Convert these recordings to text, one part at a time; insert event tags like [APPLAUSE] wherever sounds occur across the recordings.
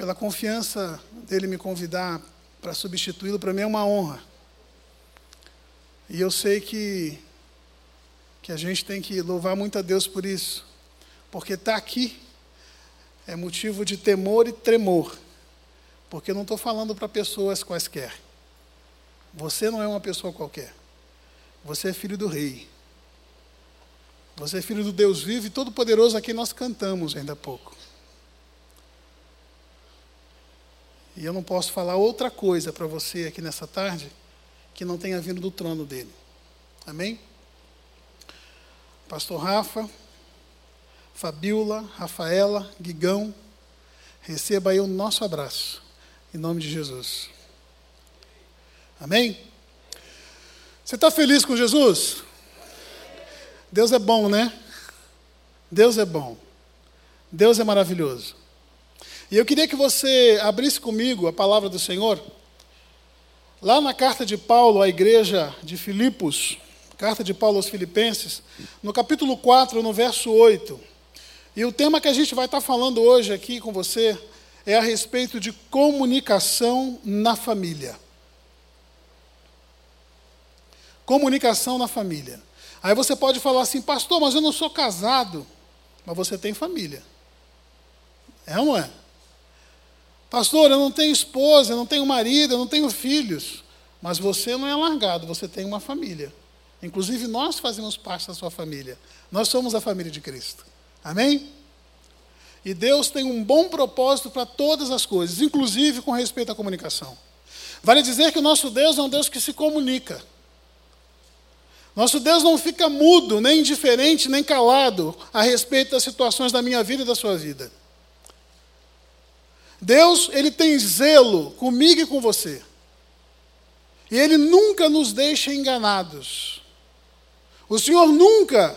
pela confiança dele me convidar para substituí-lo, para mim é uma honra. E eu sei que, que a gente tem que louvar muito a Deus por isso, porque estar tá aqui é motivo de temor e tremor, porque eu não estou falando para pessoas quaisquer. Você não é uma pessoa qualquer. Você é filho do Rei. Você é filho do Deus vivo e todo-poderoso a quem nós cantamos ainda há pouco. E eu não posso falar outra coisa para você aqui nessa tarde que não tenha vindo do trono dele. Amém? Pastor Rafa, Fabiola, Rafaela, Guigão, receba aí o nosso abraço, em nome de Jesus. Amém? Você está feliz com Jesus? Deus é bom, né? Deus é bom. Deus é maravilhoso. E eu queria que você abrisse comigo a palavra do Senhor, lá na carta de Paulo à igreja de Filipos, carta de Paulo aos Filipenses, no capítulo 4, no verso 8. E o tema que a gente vai estar falando hoje aqui com você é a respeito de comunicação na família. Comunicação na família. Aí você pode falar assim, pastor, mas eu não sou casado. Mas você tem família. É ou não é? Pastor, eu não tenho esposa, eu não tenho marido, eu não tenho filhos. Mas você não é largado, você tem uma família. Inclusive, nós fazemos parte da sua família. Nós somos a família de Cristo. Amém? E Deus tem um bom propósito para todas as coisas, inclusive com respeito à comunicação. Vale dizer que o nosso Deus é um Deus que se comunica. Nosso Deus não fica mudo, nem indiferente, nem calado a respeito das situações da minha vida e da sua vida. Deus, ele tem zelo comigo e com você. E ele nunca nos deixa enganados. O Senhor nunca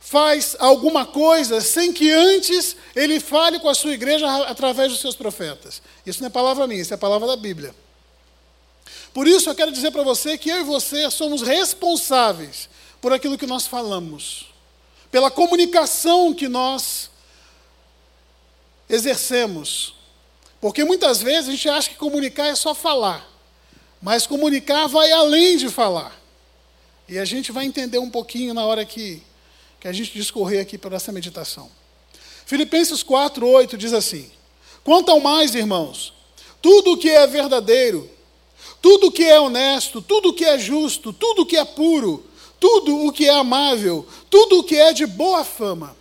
faz alguma coisa sem que antes ele fale com a sua igreja através dos seus profetas. Isso não é palavra minha, isso é palavra da Bíblia. Por isso eu quero dizer para você que eu e você somos responsáveis por aquilo que nós falamos, pela comunicação que nós exercemos. Porque muitas vezes a gente acha que comunicar é só falar, mas comunicar vai além de falar. E a gente vai entender um pouquinho na hora que, que a gente discorrer aqui para essa meditação. Filipenses 4, 8 diz assim: Quanto ao mais, irmãos, tudo o que é verdadeiro, tudo o que é honesto, tudo o que é justo, tudo o que é puro, tudo o que é amável, tudo o que é de boa fama,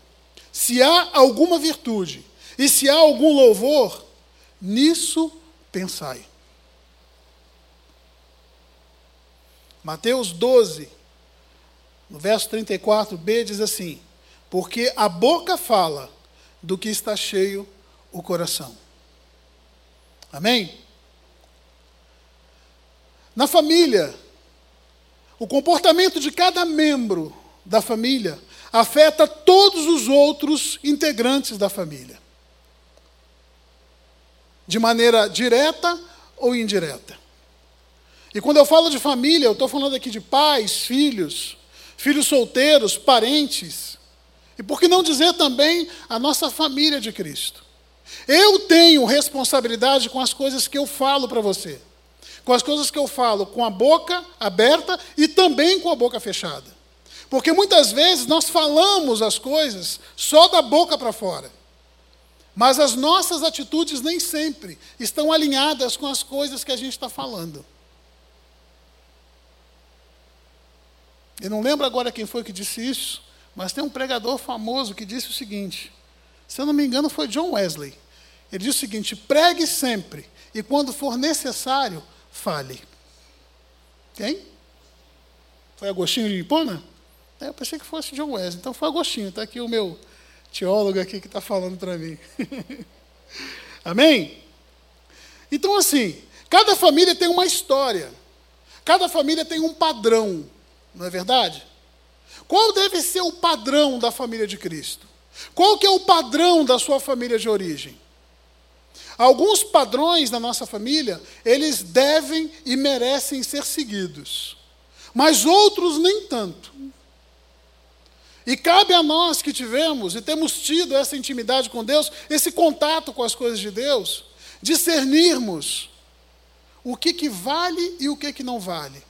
se há alguma virtude e se há algum louvor, nisso pensai. Mateus 12, no verso 34b, diz assim: Porque a boca fala do que está cheio o coração. Amém? Na família, o comportamento de cada membro da família afeta todos os outros integrantes da família. De maneira direta ou indireta. E quando eu falo de família, eu estou falando aqui de pais, filhos, filhos solteiros, parentes. E por que não dizer também a nossa família de Cristo? Eu tenho responsabilidade com as coisas que eu falo para você com as coisas que eu falo com a boca aberta e também com a boca fechada. Porque muitas vezes nós falamos as coisas só da boca para fora. Mas as nossas atitudes nem sempre estão alinhadas com as coisas que a gente está falando. Eu não lembro agora quem foi que disse isso, mas tem um pregador famoso que disse o seguinte: se eu não me engano, foi John Wesley. Ele disse o seguinte: pregue sempre, e quando for necessário, fale. Quem? Foi Agostinho de Hipona? É, eu pensei que fosse John Wesley. Então foi Agostinho. Está aqui o meu teólogo aqui que está falando para mim. [LAUGHS] Amém? Então, assim, cada família tem uma história. Cada família tem um padrão. Não é verdade? Qual deve ser o padrão da família de Cristo? Qual que é o padrão da sua família de origem? Alguns padrões na nossa família, eles devem e merecem ser seguidos, mas outros nem tanto. E cabe a nós que tivemos e temos tido essa intimidade com Deus, esse contato com as coisas de Deus, discernirmos o que, que vale e o que, que não vale.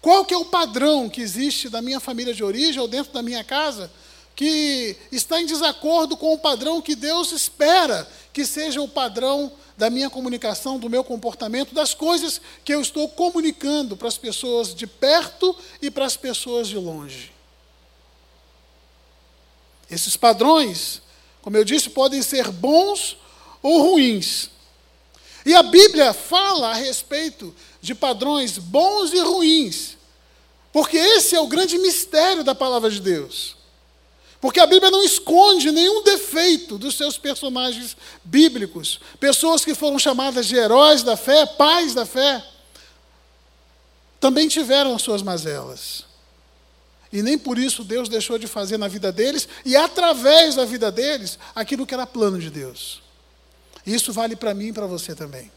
Qual que é o padrão que existe da minha família de origem ou dentro da minha casa que está em desacordo com o padrão que Deus espera que seja o padrão da minha comunicação, do meu comportamento, das coisas que eu estou comunicando para as pessoas de perto e para as pessoas de longe. Esses padrões, como eu disse, podem ser bons ou ruins. E a Bíblia fala a respeito de padrões bons e ruins, porque esse é o grande mistério da palavra de Deus. Porque a Bíblia não esconde nenhum defeito dos seus personagens bíblicos, pessoas que foram chamadas de heróis da fé, pais da fé, também tiveram as suas mazelas. E nem por isso Deus deixou de fazer na vida deles e através da vida deles aquilo que era plano de Deus. Isso vale para mim e para você também.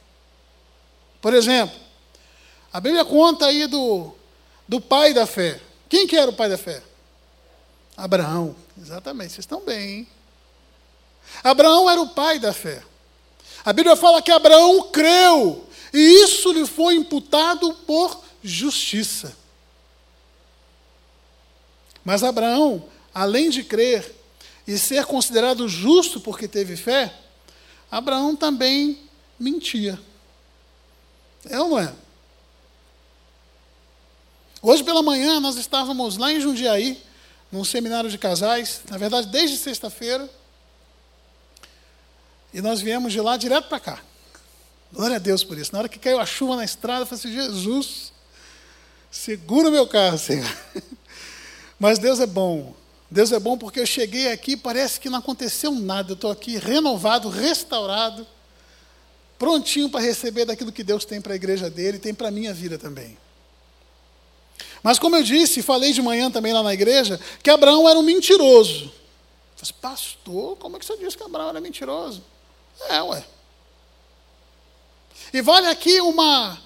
Por exemplo, a Bíblia conta aí do, do pai da fé. Quem que era o pai da fé? Abraão. Exatamente, vocês estão bem, hein? Abraão era o pai da fé. A Bíblia fala que Abraão creu, e isso lhe foi imputado por justiça. Mas Abraão, além de crer e ser considerado justo porque teve fé, Abraão também mentia. É ou não é? Hoje pela manhã nós estávamos lá em Jundiaí, num seminário de casais, na verdade desde sexta-feira, e nós viemos de lá direto para cá. Glória a Deus por isso. Na hora que caiu a chuva na estrada, eu falei assim: Jesus, segura o meu carro, Senhor. Mas Deus é bom. Deus é bom porque eu cheguei aqui parece que não aconteceu nada. Eu estou aqui renovado, restaurado, prontinho para receber daquilo que Deus tem para a igreja dele tem para a minha vida também. Mas como eu disse, falei de manhã também lá na igreja, que Abraão era um mentiroso. Eu falei, assim, pastor, como é que você disse que Abraão era mentiroso? É, ué. E vale aqui uma,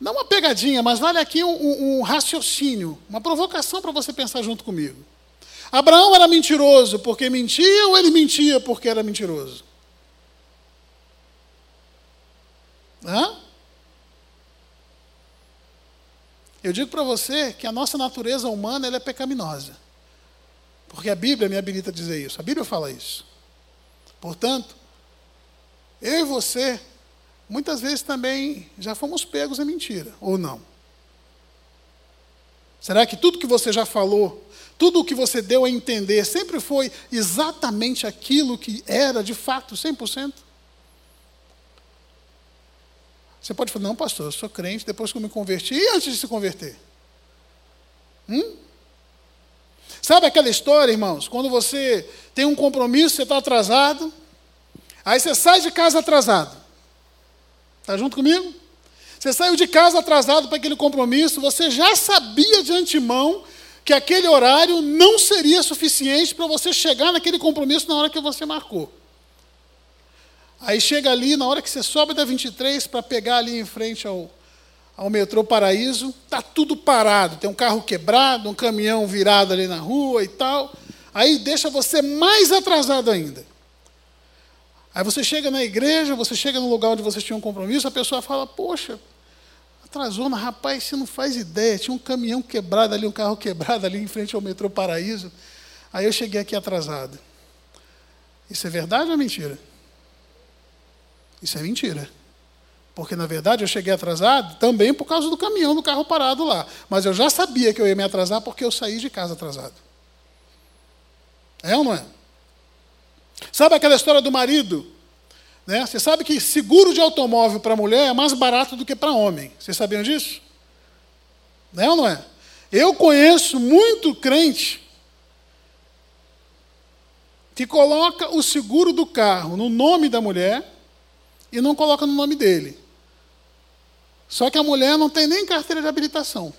não uma pegadinha, mas vale aqui um, um, um raciocínio, uma provocação para você pensar junto comigo. Abraão era mentiroso porque mentia ou ele mentia porque era mentiroso? Hã? Eu digo para você que a nossa natureza humana ela é pecaminosa. Porque a Bíblia me habilita a dizer isso. A Bíblia fala isso. Portanto, eu e você, muitas vezes também já fomos pegos em mentira, ou não? Será que tudo que você já falou tudo o que você deu a entender sempre foi exatamente aquilo que era de fato, 100%? Você pode falar, não, pastor, eu sou crente depois que eu me converti. E antes de se converter? Hum? Sabe aquela história, irmãos? Quando você tem um compromisso, você está atrasado, aí você sai de casa atrasado. Está junto comigo? Você saiu de casa atrasado para aquele compromisso, você já sabia de antemão que aquele horário não seria suficiente para você chegar naquele compromisso na hora que você marcou. Aí chega ali, na hora que você sobe da 23 para pegar ali em frente ao, ao metrô Paraíso, está tudo parado. Tem um carro quebrado, um caminhão virado ali na rua e tal. Aí deixa você mais atrasado ainda. Aí você chega na igreja, você chega no lugar onde você tinha um compromisso, a pessoa fala: Poxa, Atrasou, rapaz, você não faz ideia. Tinha um caminhão quebrado ali, um carro quebrado ali em frente ao metrô Paraíso. Aí eu cheguei aqui atrasado. Isso é verdade ou é mentira? Isso é mentira. Porque, na verdade, eu cheguei atrasado também por causa do caminhão do carro parado lá. Mas eu já sabia que eu ia me atrasar porque eu saí de casa atrasado. É ou não é? Sabe aquela história do marido né? Você sabe que seguro de automóvel para mulher é mais barato do que para homem. Vocês sabiam disso? Não é ou não é? Eu conheço muito crente que coloca o seguro do carro no nome da mulher e não coloca no nome dele. Só que a mulher não tem nem carteira de habilitação.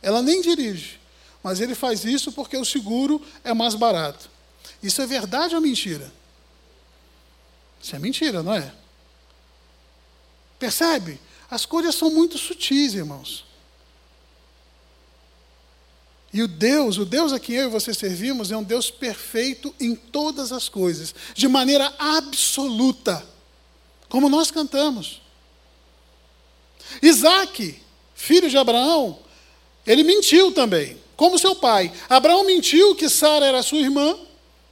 Ela nem dirige. Mas ele faz isso porque o seguro é mais barato. Isso é verdade ou mentira? Isso é mentira, não é? Percebe? As coisas são muito sutis, irmãos. E o Deus, o Deus a quem eu e você servimos, é um Deus perfeito em todas as coisas, de maneira absoluta. como nós cantamos. Isaac, filho de Abraão, ele mentiu também, como seu pai. Abraão mentiu que Sara era sua irmã,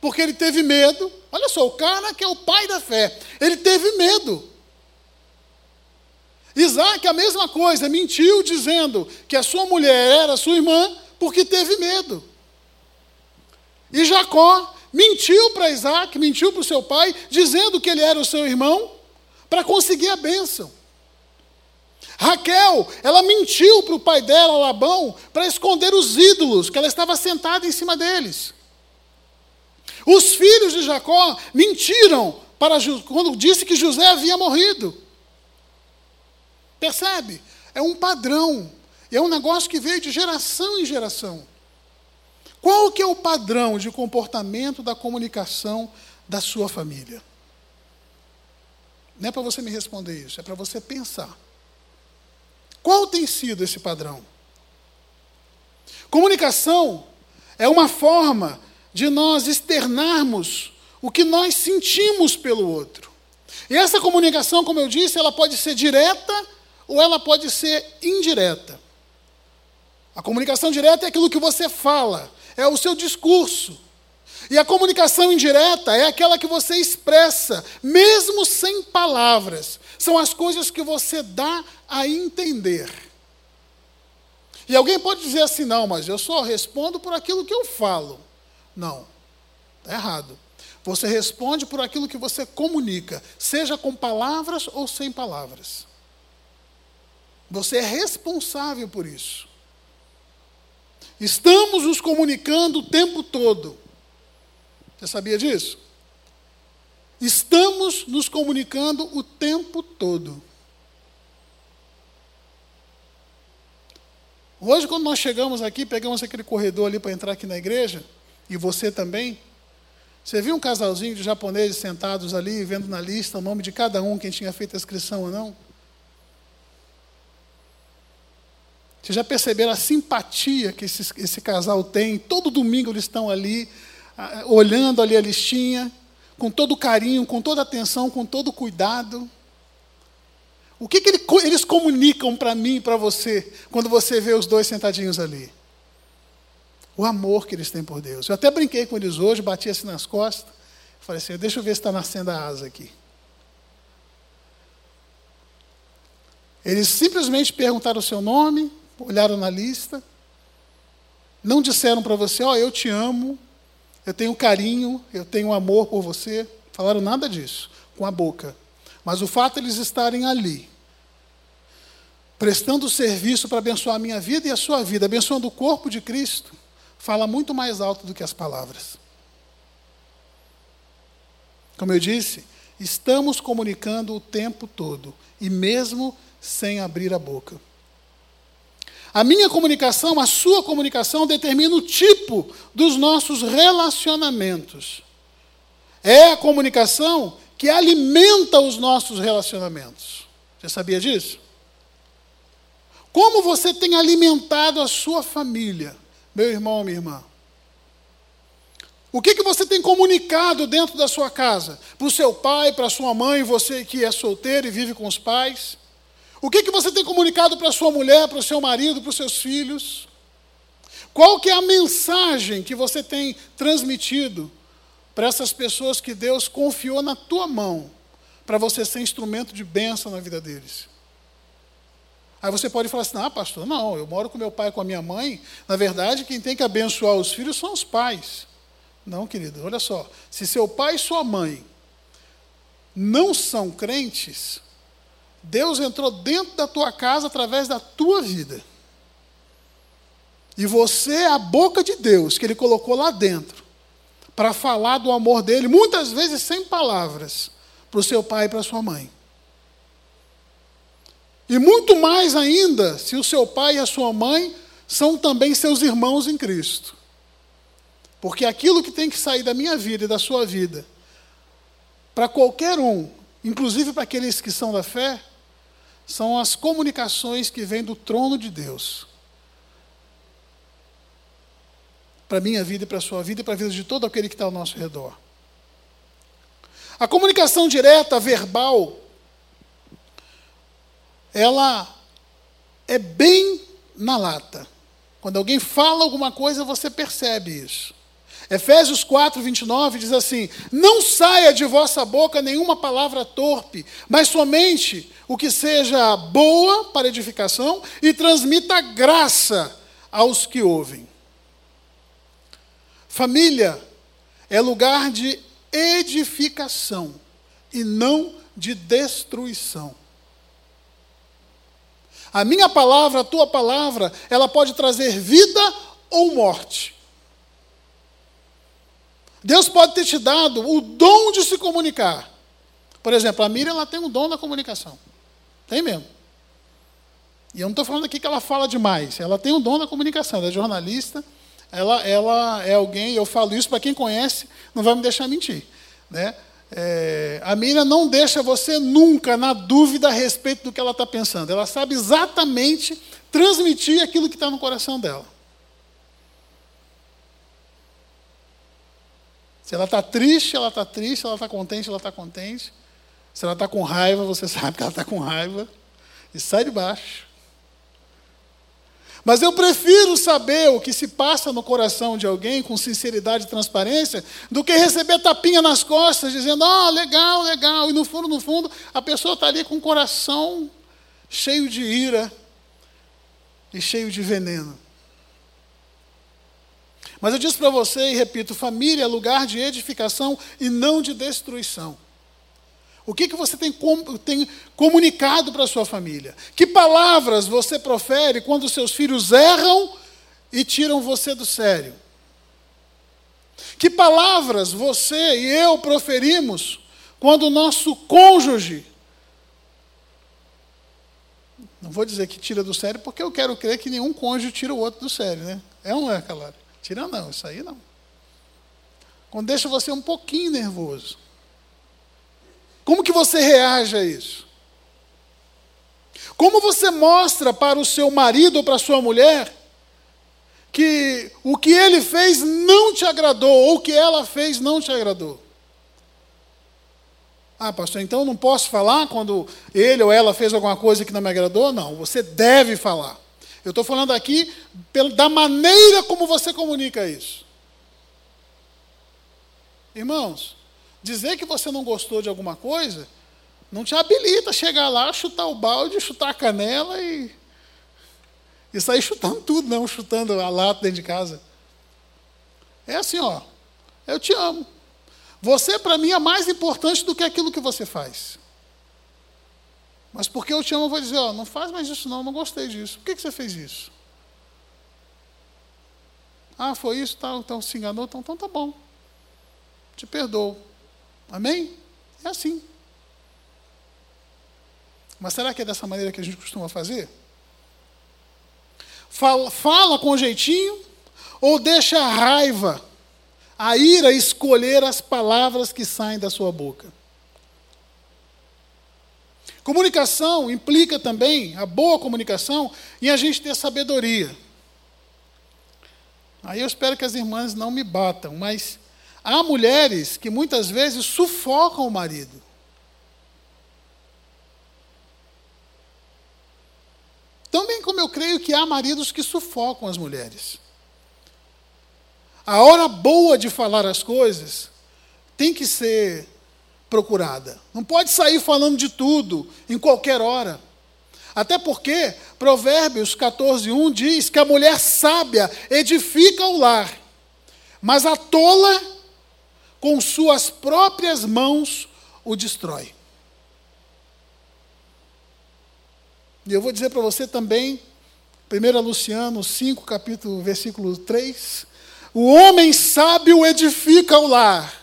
porque ele teve medo. Olha só, o cara que é o pai da fé, ele teve medo. Isaac, a mesma coisa, mentiu dizendo que a sua mulher era sua irmã, porque teve medo. E Jacó mentiu para Isaac, mentiu para o seu pai, dizendo que ele era o seu irmão, para conseguir a bênção. Raquel, ela mentiu para o pai dela, Labão, para esconder os ídolos, que ela estava sentada em cima deles. Os filhos de Jacó mentiram para quando disse que José havia morrido. Percebe? É um padrão. É um negócio que veio de geração em geração. Qual que é o padrão de comportamento da comunicação da sua família? Não é para você me responder isso, é para você pensar. Qual tem sido esse padrão? Comunicação é uma forma de nós externarmos o que nós sentimos pelo outro. E essa comunicação, como eu disse, ela pode ser direta ou ela pode ser indireta. A comunicação direta é aquilo que você fala, é o seu discurso. E a comunicação indireta é aquela que você expressa, mesmo sem palavras. São as coisas que você dá a entender. E alguém pode dizer assim: não, mas eu só respondo por aquilo que eu falo. Não, está errado. Você responde por aquilo que você comunica, seja com palavras ou sem palavras. Você é responsável por isso. Estamos nos comunicando o tempo todo. Você sabia disso? Estamos nos comunicando o tempo todo. Hoje, quando nós chegamos aqui, pegamos aquele corredor ali para entrar aqui na igreja, e você também. Você viu um casalzinho de japoneses sentados ali, vendo na lista o nome de cada um, quem tinha feito a inscrição ou não? Vocês já perceberam a simpatia que esse, esse casal tem? Todo domingo eles estão ali, olhando ali a listinha, com todo carinho, com toda atenção, com todo cuidado. O que, que eles comunicam para mim e para você, quando você vê os dois sentadinhos ali? O amor que eles têm por Deus. Eu até brinquei com eles hoje, bati assim nas costas. Falei assim: deixa eu ver se está nascendo a asa aqui. Eles simplesmente perguntaram o seu nome, olharam na lista, não disseram para você: Ó, oh, eu te amo, eu tenho carinho, eu tenho amor por você. Falaram nada disso, com a boca. Mas o fato de eles estarem ali, prestando serviço para abençoar a minha vida e a sua vida, abençoando o corpo de Cristo, fala muito mais alto do que as palavras. Como eu disse, estamos comunicando o tempo todo, e mesmo sem abrir a boca. A minha comunicação, a sua comunicação, determina o tipo dos nossos relacionamentos. É a comunicação que alimenta os nossos relacionamentos. Você sabia disso? Como você tem alimentado a sua família? Meu irmão, minha irmã? O que, que você tem comunicado dentro da sua casa? Para o seu pai, para a sua mãe, você que é solteiro e vive com os pais? O que, que você tem comunicado para a sua mulher, para o seu marido, para os seus filhos? Qual que é a mensagem que você tem transmitido para essas pessoas que Deus confiou na tua mão, para você ser instrumento de bênção na vida deles? Aí você pode falar assim: ah, pastor, não, eu moro com meu pai e com a minha mãe. Na verdade, quem tem que abençoar os filhos são os pais. Não, querido, olha só. Se seu pai e sua mãe não são crentes, Deus entrou dentro da tua casa através da tua vida. E você é a boca de Deus que Ele colocou lá dentro para falar do amor dele, muitas vezes sem palavras, para o seu pai e para a sua mãe. E muito mais ainda se o seu pai e a sua mãe são também seus irmãos em Cristo. Porque aquilo que tem que sair da minha vida e da sua vida, para qualquer um, inclusive para aqueles que são da fé, são as comunicações que vêm do trono de Deus. Para a minha vida e para a sua vida e para a vida de todo aquele que está ao nosso redor. A comunicação direta, verbal, ela é bem na lata. Quando alguém fala alguma coisa, você percebe isso. Efésios 4, 29 diz assim: Não saia de vossa boca nenhuma palavra torpe, mas somente o que seja boa para edificação e transmita graça aos que ouvem. Família é lugar de edificação e não de destruição. A minha palavra, a tua palavra, ela pode trazer vida ou morte. Deus pode ter te dado o dom de se comunicar. Por exemplo, a Miriam ela tem um dom da comunicação. Tem mesmo. E eu não estou falando aqui que ela fala demais. Ela tem um dom da comunicação. Ela é jornalista. Ela, ela é alguém, eu falo isso para quem conhece, não vai me deixar mentir. Né? É, a Miriam não deixa você nunca na dúvida a respeito do que ela está pensando. Ela sabe exatamente transmitir aquilo que está no coração dela. Se ela está triste, ela está triste. Se ela está contente, ela está contente. Se ela está com raiva, você [LAUGHS] sabe que ela está com raiva. E sai de baixo. Mas eu prefiro saber o que se passa no coração de alguém com sinceridade e transparência do que receber tapinha nas costas dizendo, ah, oh, legal, legal. E no fundo, no fundo, a pessoa está ali com o coração cheio de ira e cheio de veneno. Mas eu disse para você e repito: família é lugar de edificação e não de destruição. O que, que você tem, com, tem comunicado para a sua família? Que palavras você profere quando seus filhos erram e tiram você do sério? Que palavras você e eu proferimos quando o nosso cônjuge. Não vou dizer que tira do sério, porque eu quero crer que nenhum cônjuge tira o outro do sério, né? É não é, Calari? Tira não, isso aí não. Quando deixa você um pouquinho nervoso. Como que você reage a isso? Como você mostra para o seu marido ou para a sua mulher que o que ele fez não te agradou ou o que ela fez não te agradou? Ah, pastor, então eu não posso falar quando ele ou ela fez alguma coisa que não me agradou? Não, você deve falar. Eu estou falando aqui da maneira como você comunica isso. Irmãos, Dizer que você não gostou de alguma coisa não te habilita a chegar lá, chutar o balde, chutar a canela e, e sair chutando tudo, não chutando a lata dentro de casa. É assim, ó. Eu te amo. Você, para mim, é mais importante do que aquilo que você faz. Mas porque eu te amo, eu vou dizer, ó, não faz mais isso não, não gostei disso. Por que, que você fez isso? Ah, foi isso, tá, então se enganou, então, então tá bom. Te perdoo. Amém? É assim. Mas será que é dessa maneira que a gente costuma fazer? Fala, fala com jeitinho ou deixa a raiva, a ira escolher as palavras que saem da sua boca? Comunicação implica também, a boa comunicação, em a gente ter sabedoria. Aí eu espero que as irmãs não me batam, mas Há mulheres que muitas vezes sufocam o marido. Também como eu creio que há maridos que sufocam as mulheres. A hora boa de falar as coisas tem que ser procurada. Não pode sair falando de tudo em qualquer hora. Até porque Provérbios 14:1 diz que a mulher sábia edifica o lar, mas a tola com suas próprias mãos o destrói. E eu vou dizer para você também, 1 Luciano 5, capítulo, versículo 3, o homem sábio edifica o lar,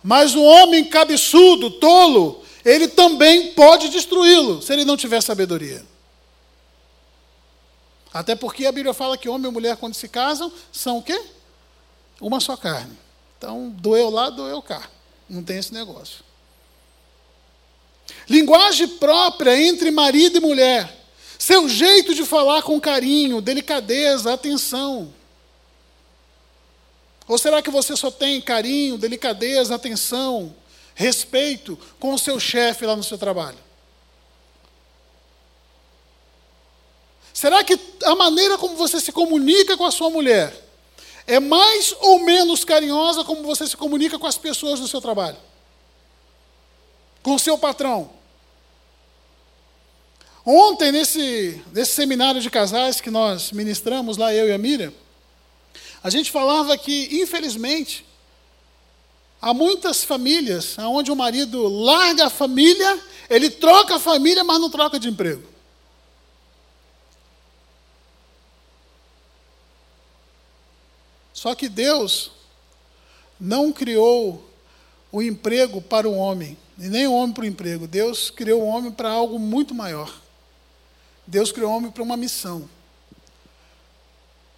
mas o homem cabeçudo, tolo, ele também pode destruí-lo, se ele não tiver sabedoria. Até porque a Bíblia fala que homem e mulher, quando se casam, são o quê? Uma só carne. Então, doeu lá, doeu cá. Não tem esse negócio. Linguagem própria entre marido e mulher. Seu jeito de falar com carinho, delicadeza, atenção. Ou será que você só tem carinho, delicadeza, atenção, respeito com o seu chefe lá no seu trabalho? Será que a maneira como você se comunica com a sua mulher é mais ou menos carinhosa como você se comunica com as pessoas do seu trabalho? Com o seu patrão? Ontem, nesse, nesse seminário de casais que nós ministramos lá, eu e a Miriam, a gente falava que, infelizmente, há muitas famílias onde o marido larga a família, ele troca a família, mas não troca de emprego. Só que Deus não criou o emprego para o homem, e nem o homem para o emprego. Deus criou o homem para algo muito maior. Deus criou o homem para uma missão.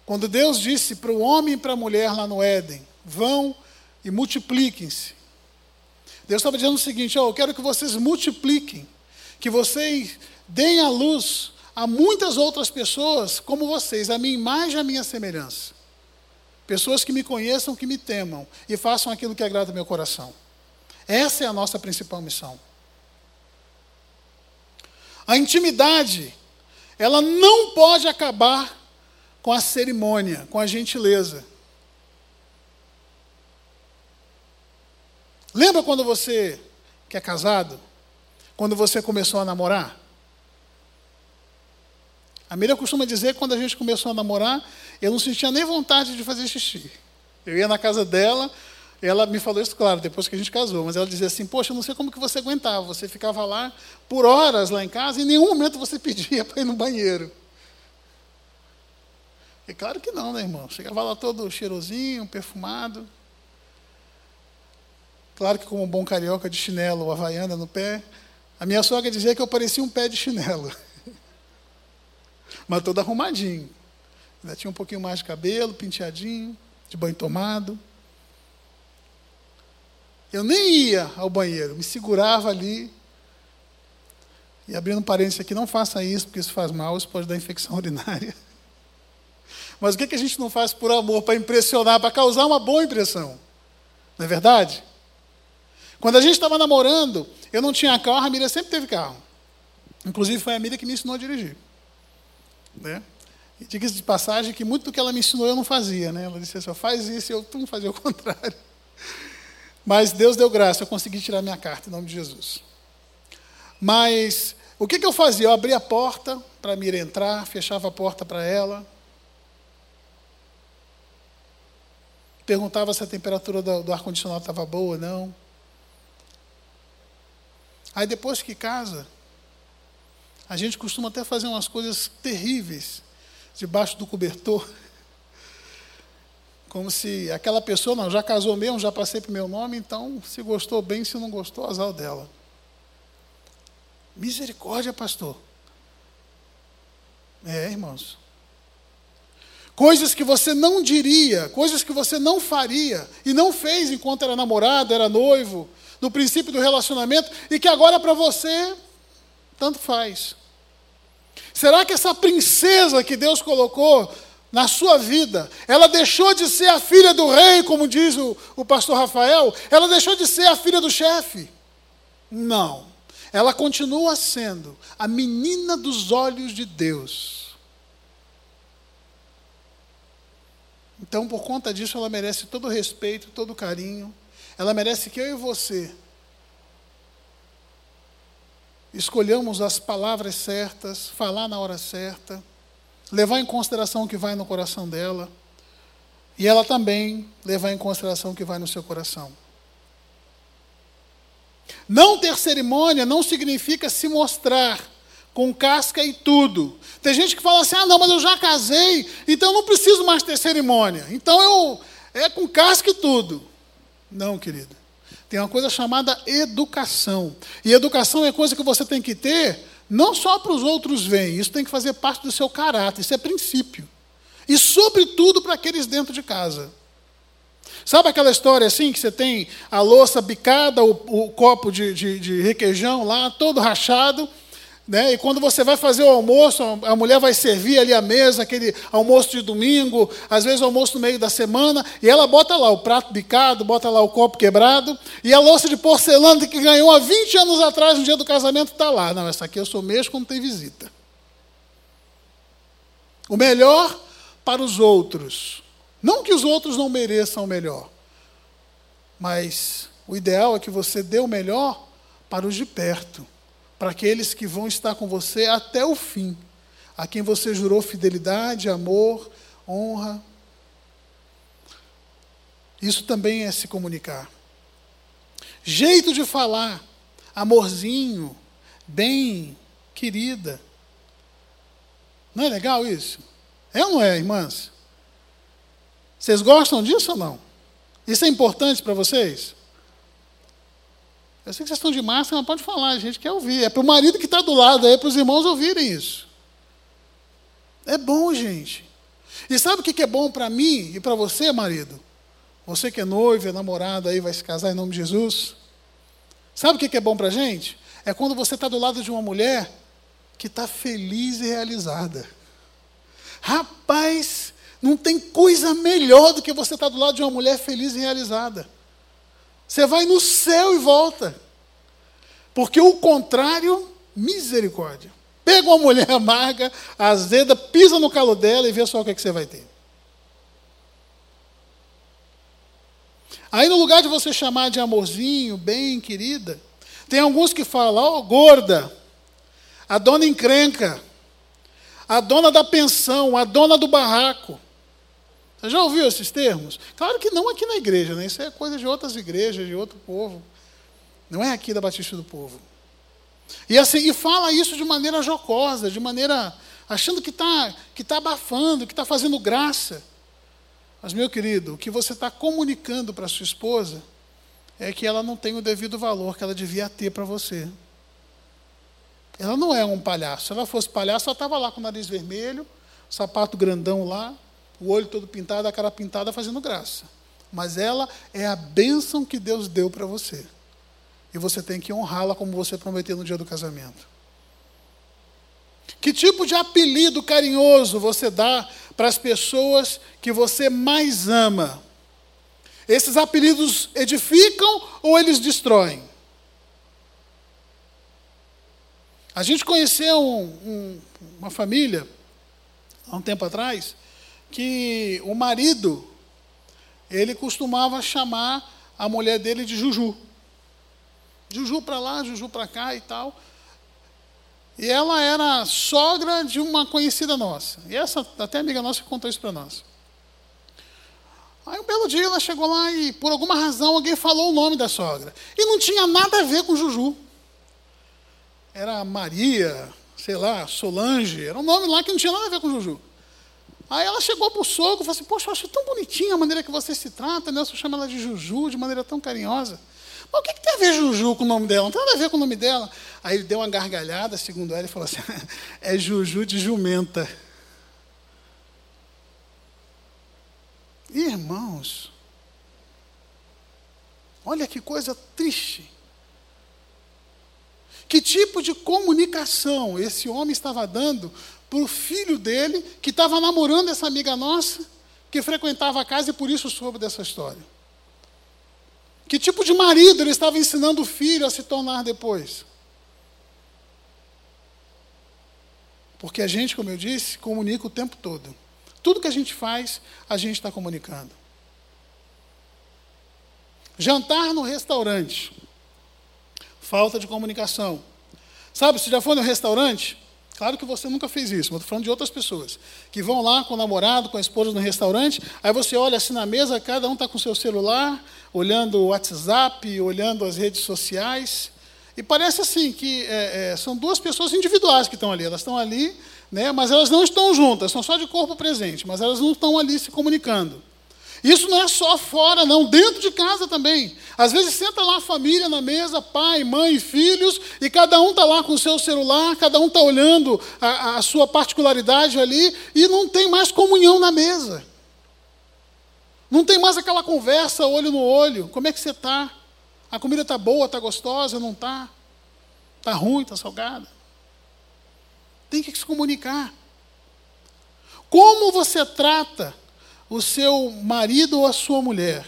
Quando Deus disse para o homem e para a mulher lá no Éden: vão e multipliquem-se. Deus estava dizendo o seguinte: oh, eu quero que vocês multipliquem, que vocês deem a luz a muitas outras pessoas como vocês, a minha imagem e a minha semelhança. Pessoas que me conheçam, que me temam e façam aquilo que agrada meu coração. Essa é a nossa principal missão. A intimidade ela não pode acabar com a cerimônia, com a gentileza. Lembra quando você, que é casado, quando você começou a namorar? A Miriam costuma dizer que quando a gente começou a namorar, eu não sentia nem vontade de fazer xixi. Eu ia na casa dela, ela me falou isso, claro, depois que a gente casou, mas ela dizia assim: Poxa, eu não sei como que você aguentava. Você ficava lá por horas lá em casa e em nenhum momento você [LAUGHS] pedia para ir no banheiro. E claro que não, né, irmão? Chegava lá todo cheirosinho, perfumado. Claro que, como um bom carioca de chinelo havaiana no pé, a minha sogra dizia que eu parecia um pé de chinelo. [LAUGHS] Mas todo arrumadinho. Ainda tinha um pouquinho mais de cabelo, penteadinho, de banho tomado. Eu nem ia ao banheiro, me segurava ali. E abrindo um parênteses aqui, não faça isso, porque isso faz mal, isso pode dar infecção [LAUGHS] urinária. Mas o que, que a gente não faz por amor, para impressionar, para causar uma boa impressão? Não é verdade? Quando a gente estava namorando, eu não tinha carro, a Miriam sempre teve carro. Inclusive foi a Miriam que me ensinou a dirigir. Né? E diga de passagem que muito do que ela me ensinou eu não fazia. Né? Ela disse assim, faz isso, e eu não fazia o [LAUGHS] contrário. Mas Deus deu graça, eu consegui tirar minha carta em nome de Jesus. Mas o que, que eu fazia? Eu abria a porta para a Mira entrar, fechava a porta para ela. Perguntava se a temperatura do, do ar-condicionado estava boa ou não. Aí depois que casa, a gente costuma até fazer umas coisas terríveis debaixo do cobertor. Como se aquela pessoa, não, já casou mesmo, já passei para o meu nome, então se gostou bem, se não gostou, azar dela. Misericórdia, pastor. É, irmãos. Coisas que você não diria, coisas que você não faria e não fez enquanto era namorado, era noivo, no princípio do relacionamento, e que agora para você tanto faz. Será que essa princesa que Deus colocou na sua vida, ela deixou de ser a filha do rei, como diz o, o pastor Rafael, ela deixou de ser a filha do chefe. Não. Ela continua sendo a menina dos olhos de Deus. Então, por conta disso, ela merece todo o respeito, todo o carinho. Ela merece que eu e você escolhamos as palavras certas, falar na hora certa levar em consideração o que vai no coração dela, e ela também levar em consideração o que vai no seu coração. Não ter cerimônia não significa se mostrar com casca e tudo. Tem gente que fala assim: ah, não, mas eu já casei, então não preciso mais ter cerimônia. Então eu é com casca e tudo. Não, querido. Tem uma coisa chamada educação. E educação é coisa que você tem que ter não só para os outros verem, isso tem que fazer parte do seu caráter, isso é princípio. E, sobretudo, para aqueles dentro de casa. Sabe aquela história assim, que você tem a louça bicada, o, o copo de, de, de requeijão lá, todo rachado, né? E quando você vai fazer o almoço, a mulher vai servir ali a mesa, aquele almoço de domingo, às vezes almoço no meio da semana, e ela bota lá o prato bicado, bota lá o copo quebrado, e a louça de porcelana que ganhou há 20 anos atrás, no dia do casamento, está lá. Não, essa aqui eu sou mesmo quando tem visita. O melhor para os outros. Não que os outros não mereçam o melhor, mas o ideal é que você dê o melhor para os de perto, para aqueles que vão estar com você até o fim, a quem você jurou fidelidade, amor, honra. Isso também é se comunicar. Jeito de falar, amorzinho, bem, querida. Não é legal isso? É ou não é, irmãs? Vocês gostam disso ou não? Isso é importante para vocês? Eu sei que vocês estão de máscara, mas pode falar, a gente quer ouvir. É para o marido que está do lado, é para os irmãos ouvirem isso. É bom, gente. E sabe o que é bom para mim e para você, marido? Você que é noivo, é namorado aí, vai se casar em nome de Jesus. Sabe o que é bom para a gente? É quando você está do lado de uma mulher que está feliz e realizada. Rapaz, não tem coisa melhor do que você estar tá do lado de uma mulher feliz e realizada. Você vai no céu e volta. Porque o contrário, misericórdia. Pega uma mulher [LAUGHS] amarga, azeda, pisa no calo dela e vê só o que, é que você vai ter. Aí, no lugar de você chamar de amorzinho, bem, querida, tem alguns que falam, ó, oh, gorda, a dona encrenca, a dona da pensão, a dona do barraco. Você já ouviu esses termos? Claro que não aqui na igreja, né? isso é coisa de outras igrejas, de outro povo. Não é aqui da Batista do Povo. E, assim, e fala isso de maneira jocosa, de maneira achando que está que tá abafando, que está fazendo graça. Mas, meu querido, o que você está comunicando para sua esposa é que ela não tem o devido valor que ela devia ter para você. Ela não é um palhaço. Se ela fosse palhaço, ela estava lá com o nariz vermelho, sapato grandão lá, o olho todo pintado, a cara pintada, fazendo graça. Mas ela é a bênção que Deus deu para você. E você tem que honrá-la como você prometeu no dia do casamento. Que tipo de apelido carinhoso você dá para as pessoas que você mais ama? Esses apelidos edificam ou eles destroem? A gente conheceu um, um, uma família, há um tempo atrás, que o marido, ele costumava chamar a mulher dele de Juju. Juju para lá, Juju para cá e tal. E ela era sogra de uma conhecida nossa. E essa, até amiga nossa, contou isso para nós. Aí um belo dia ela chegou lá e, por alguma razão, alguém falou o nome da sogra. E não tinha nada a ver com Juju. Era Maria, sei lá, Solange, era um nome lá que não tinha nada a ver com Juju. Aí ela chegou para o sogro e falou assim: Poxa, eu acho tão bonitinha a maneira que você se trata, né? Você chama ela de Juju de maneira tão carinhosa. Mas o que, que tem a ver Juju com o nome dela? Não tem nada a ver com o nome dela. Aí ele deu uma gargalhada, segundo ela, e falou assim: [LAUGHS] É Juju de jumenta. Irmãos, olha que coisa triste. Que tipo de comunicação esse homem estava dando para o filho dele, que estava namorando essa amiga nossa, que frequentava a casa e por isso soube dessa história. Que tipo de marido ele estava ensinando o filho a se tornar depois? Porque a gente, como eu disse, comunica o tempo todo. Tudo que a gente faz, a gente está comunicando. Jantar no restaurante. Falta de comunicação. Sabe, se já foi no restaurante, Claro que você nunca fez isso, mas estou falando de outras pessoas. Que vão lá com o namorado, com a esposa no restaurante, aí você olha assim na mesa, cada um está com o seu celular, olhando o WhatsApp, olhando as redes sociais. E parece assim que é, é, são duas pessoas individuais que estão ali. Elas estão ali, né, mas elas não estão juntas, são só de corpo presente, mas elas não estão ali se comunicando. Isso não é só fora, não, dentro de casa também. Às vezes senta lá a família na mesa, pai, mãe, filhos, e cada um está lá com o seu celular, cada um está olhando a, a sua particularidade ali, e não tem mais comunhão na mesa. Não tem mais aquela conversa olho no olho. Como é que você está? A comida está boa, está gostosa, não está? Está ruim, está salgada? Tem que se comunicar. Como você trata o seu marido ou a sua mulher.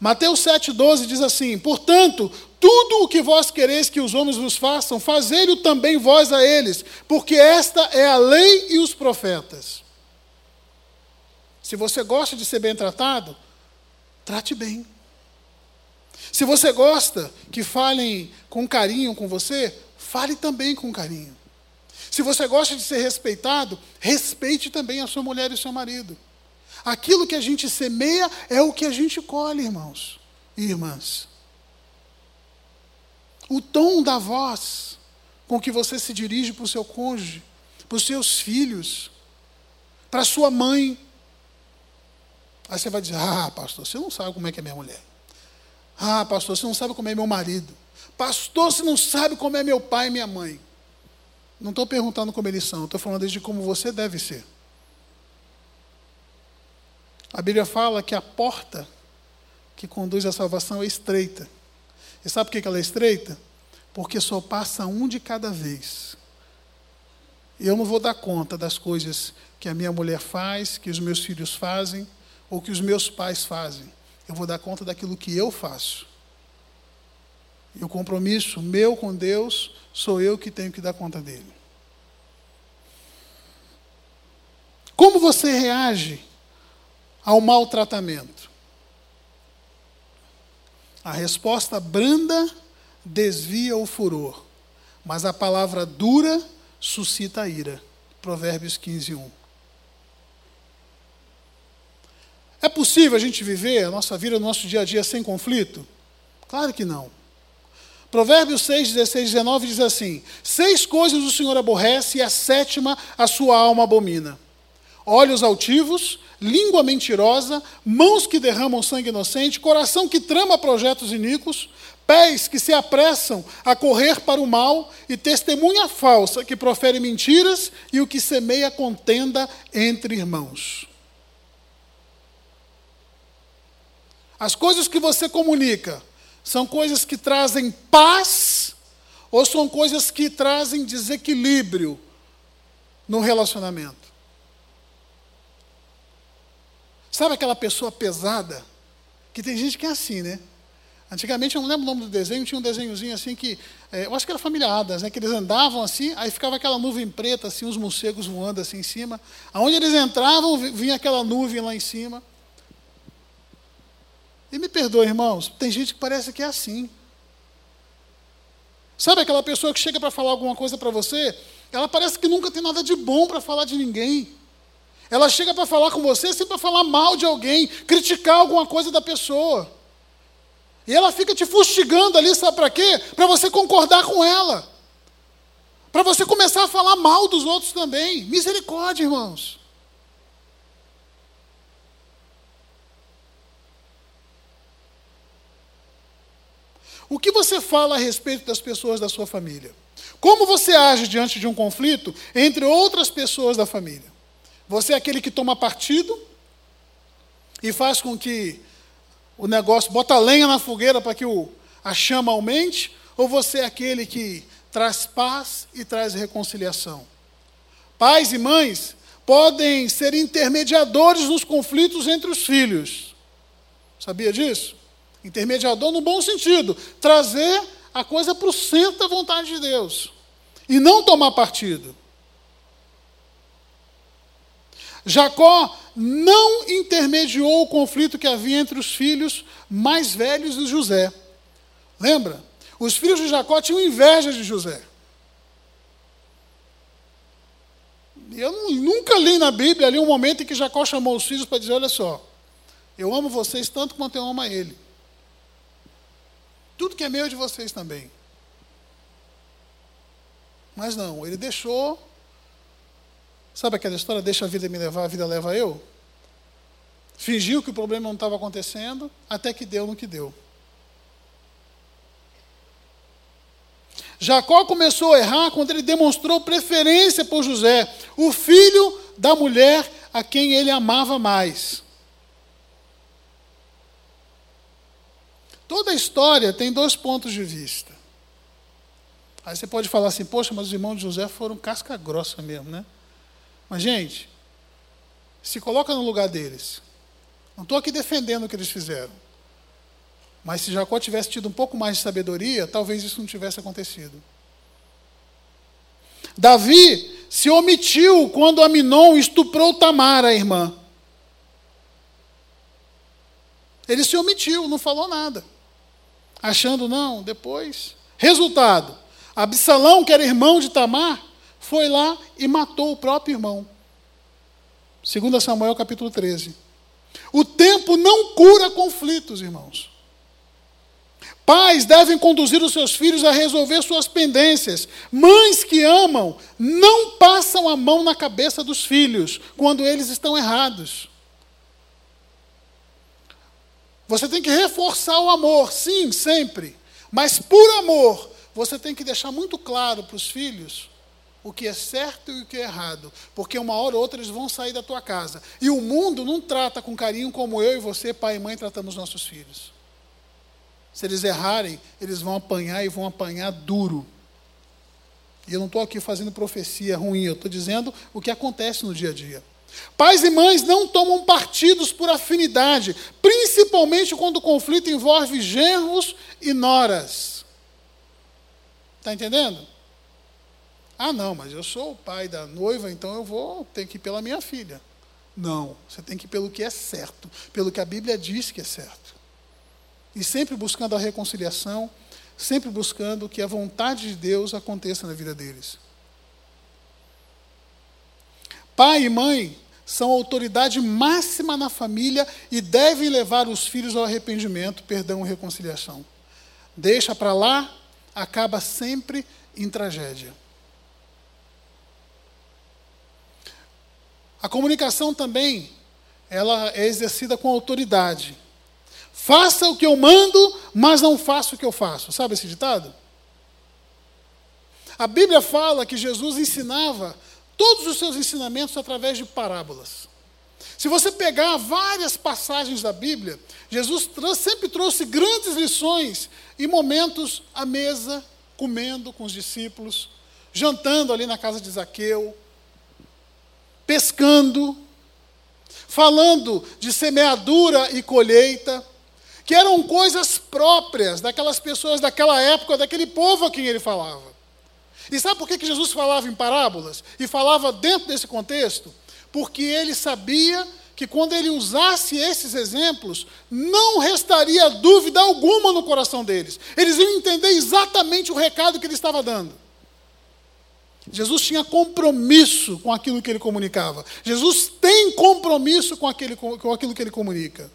Mateus 7,12 diz assim: Portanto, tudo o que vós quereis que os homens vos façam, fazei-o também vós a eles, porque esta é a lei e os profetas. Se você gosta de ser bem tratado, trate bem. Se você gosta que falem com carinho com você, fale também com carinho. Se você gosta de ser respeitado, respeite também a sua mulher e o seu marido. Aquilo que a gente semeia é o que a gente colhe, irmãos e irmãs. O tom da voz com que você se dirige para o seu cônjuge, para os seus filhos, para sua mãe. Aí você vai dizer: Ah, pastor, você não sabe como é que é minha mulher. Ah, pastor, você não sabe como é meu marido. Pastor, você não sabe como é meu pai e minha mãe. Não estou perguntando como eles são, estou falando de como você deve ser. A Bíblia fala que a porta que conduz à salvação é estreita. E sabe por que ela é estreita? Porque só passa um de cada vez. Eu não vou dar conta das coisas que a minha mulher faz, que os meus filhos fazem, ou que os meus pais fazem. Eu vou dar conta daquilo que eu faço. E o compromisso meu com Deus, sou eu que tenho que dar conta dele. Como você reage ao maltratamento? A resposta branda desvia o furor, mas a palavra dura suscita a ira. Provérbios 15, 1. É possível a gente viver a nossa vida, o nosso dia a dia sem conflito? Claro que não. Provérbios 6, 16, 19 diz assim: Seis coisas o Senhor aborrece e a sétima a sua alma abomina: olhos altivos, língua mentirosa, mãos que derramam sangue inocente, coração que trama projetos iníquos, pés que se apressam a correr para o mal e testemunha falsa que profere mentiras e o que semeia contenda entre irmãos. As coisas que você comunica são coisas que trazem paz ou são coisas que trazem desequilíbrio no relacionamento? Sabe aquela pessoa pesada? Que tem gente que é assim, né? Antigamente, eu não lembro o nome do desenho, tinha um desenhozinho assim que. É, eu acho que era família Adas, né? Que eles andavam assim, aí ficava aquela nuvem preta, assim, os morcegos voando assim em cima. Aonde eles entravam, vinha aquela nuvem lá em cima. E me perdoe, irmãos, tem gente que parece que é assim. Sabe aquela pessoa que chega para falar alguma coisa para você? Ela parece que nunca tem nada de bom para falar de ninguém. Ela chega para falar com você sempre para falar mal de alguém, criticar alguma coisa da pessoa. E ela fica te fustigando ali, sabe para quê? Para você concordar com ela. Para você começar a falar mal dos outros também. Misericórdia, irmãos. O que você fala a respeito das pessoas da sua família? Como você age diante de um conflito entre outras pessoas da família? Você é aquele que toma partido e faz com que o negócio, bota lenha na fogueira para que o, a chama aumente? Ou você é aquele que traz paz e traz reconciliação? Pais e mães podem ser intermediadores nos conflitos entre os filhos. Sabia disso? Intermediador no bom sentido, trazer a coisa para o centro da vontade de Deus e não tomar partido. Jacó não intermediou o conflito que havia entre os filhos mais velhos de José. Lembra? Os filhos de Jacó tinham inveja de José. Eu nunca li na Bíblia ali um momento em que Jacó chamou os filhos para dizer: Olha só, eu amo vocês tanto quanto eu amo a ele. Tudo que é meu é de vocês também. Mas não, ele deixou. Sabe aquela história? Deixa a vida me levar, a vida leva eu? Fingiu que o problema não estava acontecendo, até que deu no que deu. Jacó começou a errar quando ele demonstrou preferência por José, o filho da mulher a quem ele amava mais. Toda a história tem dois pontos de vista. Aí você pode falar assim, poxa, mas os irmãos de José foram casca grossa mesmo, né? Mas, gente, se coloca no lugar deles. Não estou aqui defendendo o que eles fizeram. Mas se Jacó tivesse tido um pouco mais de sabedoria, talvez isso não tivesse acontecido. Davi se omitiu quando Aminon estuprou Tamar, a irmã. Ele se omitiu, não falou nada. Achando, não, depois. Resultado: Absalão, que era irmão de Tamar, foi lá e matou o próprio irmão. 2 Samuel capítulo 13. O tempo não cura conflitos, irmãos. Pais devem conduzir os seus filhos a resolver suas pendências. Mães que amam não passam a mão na cabeça dos filhos quando eles estão errados. Você tem que reforçar o amor, sim, sempre. Mas por amor, você tem que deixar muito claro para os filhos o que é certo e o que é errado, porque uma hora ou outra eles vão sair da tua casa. E o mundo não trata com carinho como eu e você, pai e mãe, tratamos nossos filhos. Se eles errarem, eles vão apanhar e vão apanhar duro. E eu não estou aqui fazendo profecia ruim, eu estou dizendo o que acontece no dia a dia. Pais e mães não tomam partidos por afinidade, principalmente quando o conflito envolve genros e noras. Está entendendo? Ah, não, mas eu sou o pai da noiva, então eu vou ter que ir pela minha filha. Não, você tem que ir pelo que é certo, pelo que a Bíblia diz que é certo. E sempre buscando a reconciliação, sempre buscando que a vontade de Deus aconteça na vida deles. Pai e mãe são autoridade máxima na família e devem levar os filhos ao arrependimento, perdão e reconciliação. Deixa para lá, acaba sempre em tragédia. A comunicação também, ela é exercida com autoridade. Faça o que eu mando, mas não faça o que eu faço. Sabe esse ditado? A Bíblia fala que Jesus ensinava todos os seus ensinamentos através de parábolas. Se você pegar várias passagens da Bíblia, Jesus sempre trouxe grandes lições em momentos à mesa, comendo com os discípulos, jantando ali na casa de Zaqueu, pescando, falando de semeadura e colheita, que eram coisas próprias daquelas pessoas daquela época, daquele povo a quem ele falava. E sabe por que Jesus falava em parábolas? E falava dentro desse contexto? Porque ele sabia que quando ele usasse esses exemplos, não restaria dúvida alguma no coração deles. Eles iam entender exatamente o recado que ele estava dando. Jesus tinha compromisso com aquilo que ele comunicava. Jesus tem compromisso com, aquele, com aquilo que ele comunica.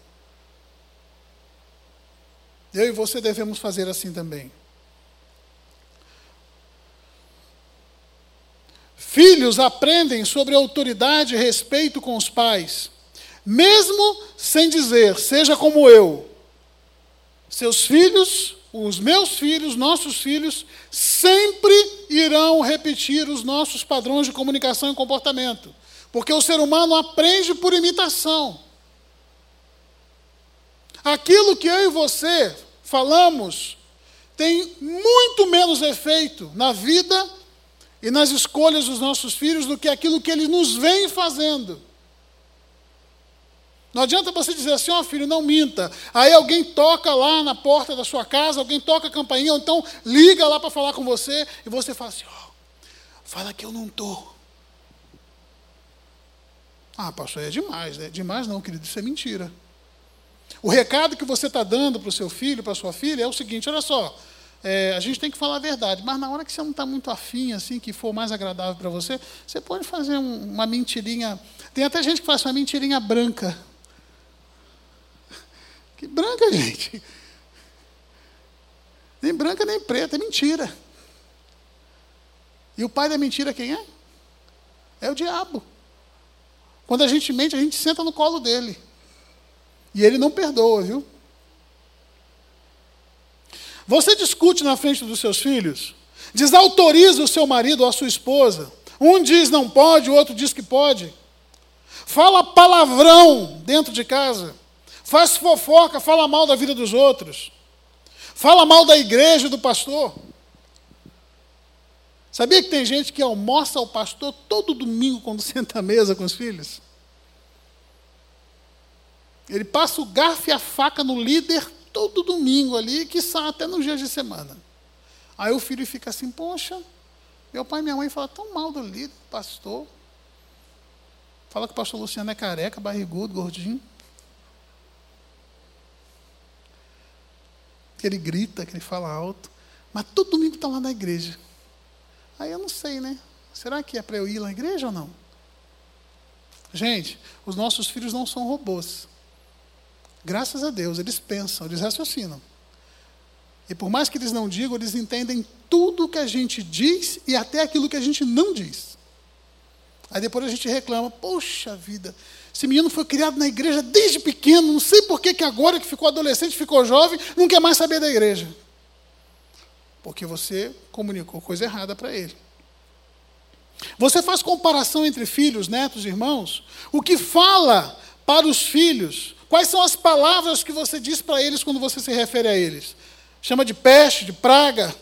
Eu e você devemos fazer assim também. Filhos aprendem sobre autoridade e respeito com os pais, mesmo sem dizer, seja como eu. Seus filhos, os meus filhos, nossos filhos, sempre irão repetir os nossos padrões de comunicação e comportamento, porque o ser humano aprende por imitação. Aquilo que eu e você falamos tem muito menos efeito na vida e nas escolhas dos nossos filhos do que aquilo que eles nos vêm fazendo. Não adianta você dizer assim, ó oh, filho, não minta. Aí alguém toca lá na porta da sua casa, alguém toca a campainha, ou então liga lá para falar com você, e você fala assim, ó, oh, fala que eu não estou. Ah, pastor, é demais, né? Demais não, querido, isso é mentira. O recado que você está dando para o seu filho, para a sua filha, é o seguinte: olha só, é, a gente tem que falar a verdade, mas na hora que você não está muito afim, assim, que for mais agradável para você, você pode fazer um, uma mentirinha. Tem até gente que faz uma mentirinha branca. Que branca, [LAUGHS] gente? Nem branca nem preta, é mentira. E o pai da mentira quem é? É o diabo. Quando a gente mente, a gente senta no colo dele. E ele não perdoa, viu? Você discute na frente dos seus filhos, desautoriza o seu marido ou a sua esposa. Um diz não pode, o outro diz que pode. Fala palavrão dentro de casa. Faz fofoca, fala mal da vida dos outros. Fala mal da igreja do pastor. Sabia que tem gente que almoça ao pastor todo domingo quando [LAUGHS] senta à mesa com os filhos? Ele passa o garfo e a faca no líder todo domingo ali, que sai até nos dias de semana. Aí o filho fica assim, poxa, meu pai e minha mãe falam tão mal do líder, pastor. Fala que o pastor Luciano é careca, barrigudo, gordinho. Que ele grita, que ele fala alto. Mas todo domingo está lá na igreja. Aí eu não sei, né? Será que é para eu ir na igreja ou não? Gente, os nossos filhos não são robôs. Graças a Deus, eles pensam, eles raciocinam. E por mais que eles não digam, eles entendem tudo que a gente diz e até aquilo que a gente não diz. Aí depois a gente reclama, poxa vida, esse menino foi criado na igreja desde pequeno, não sei por que, que agora que ficou adolescente, ficou jovem, não quer mais saber da igreja. Porque você comunicou coisa errada para ele. Você faz comparação entre filhos, netos, irmãos? O que fala para os filhos? Quais são as palavras que você diz para eles quando você se refere a eles? Chama de peste, de praga?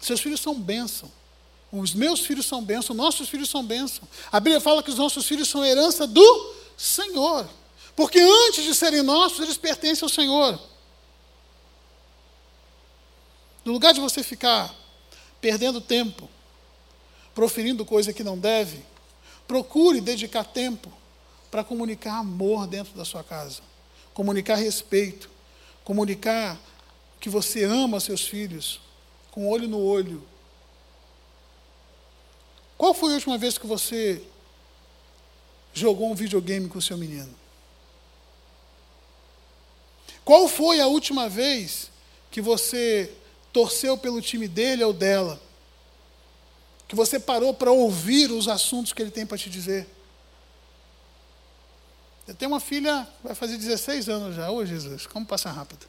Seus filhos são bênção. Os meus filhos são bênção, nossos filhos são bênção. A Bíblia fala que os nossos filhos são herança do Senhor. Porque antes de serem nossos, eles pertencem ao Senhor. No lugar de você ficar perdendo tempo, proferindo coisa que não deve, procure dedicar tempo para comunicar amor dentro da sua casa, comunicar respeito, comunicar que você ama seus filhos, com olho no olho, qual foi a última vez que você jogou um videogame com o seu menino? Qual foi a última vez que você torceu pelo time dele ou dela? Que você parou para ouvir os assuntos que ele tem para te dizer? Eu tenho uma filha, vai fazer 16 anos já. Ô Jesus, como passa rápido.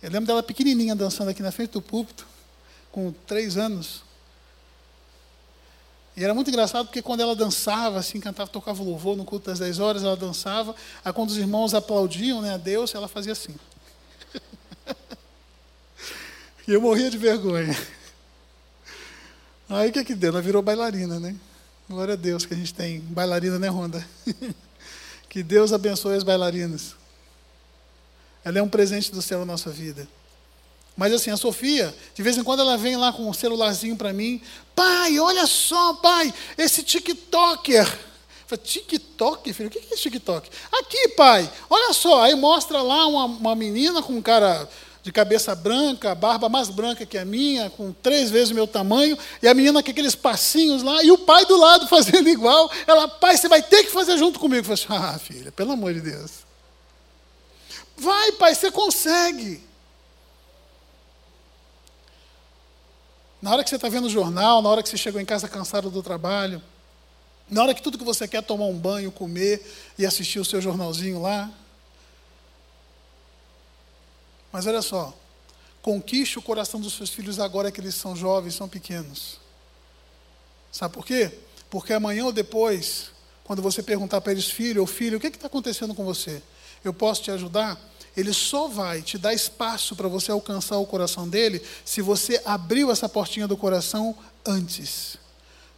Eu lembro dela pequenininha dançando aqui na frente do púlpito, com três anos. E era muito engraçado porque quando ela dançava, assim, cantava, tocava louvor no culto das 10 horas, ela dançava. Aí quando os irmãos aplaudiam né, a Deus, ela fazia assim. [LAUGHS] e eu morria de vergonha. Aí o que que deu? Ela virou bailarina, né? Glória a Deus que a gente tem bailarina, né, Ronda? [LAUGHS] que Deus abençoe as bailarinas. Ela é um presente do céu na nossa vida. Mas assim, a Sofia, de vez em quando ela vem lá com um celularzinho para mim. Pai, olha só, pai, esse TikToker. TikTok, filho? O que é esse TikTok? Aqui, pai, olha só. Aí mostra lá uma, uma menina com um cara de cabeça branca, barba mais branca que a minha, com três vezes o meu tamanho, e a menina com aqueles passinhos lá, e o pai do lado [LAUGHS] fazendo igual. Ela, pai, você vai ter que fazer junto comigo. Eu falei, ah, filha, pelo amor de Deus. Vai, pai, você consegue. Na hora que você está vendo o jornal, na hora que você chegou em casa cansado do trabalho, na hora que tudo que você quer é tomar um banho, comer e assistir o seu jornalzinho lá. Mas olha só, conquiste o coração dos seus filhos agora que eles são jovens, são pequenos. Sabe por quê? Porque amanhã ou depois, quando você perguntar para eles, filho ou filho, o que está acontecendo com você? Eu posso te ajudar? Ele só vai te dar espaço para você alcançar o coração dele se você abriu essa portinha do coração antes.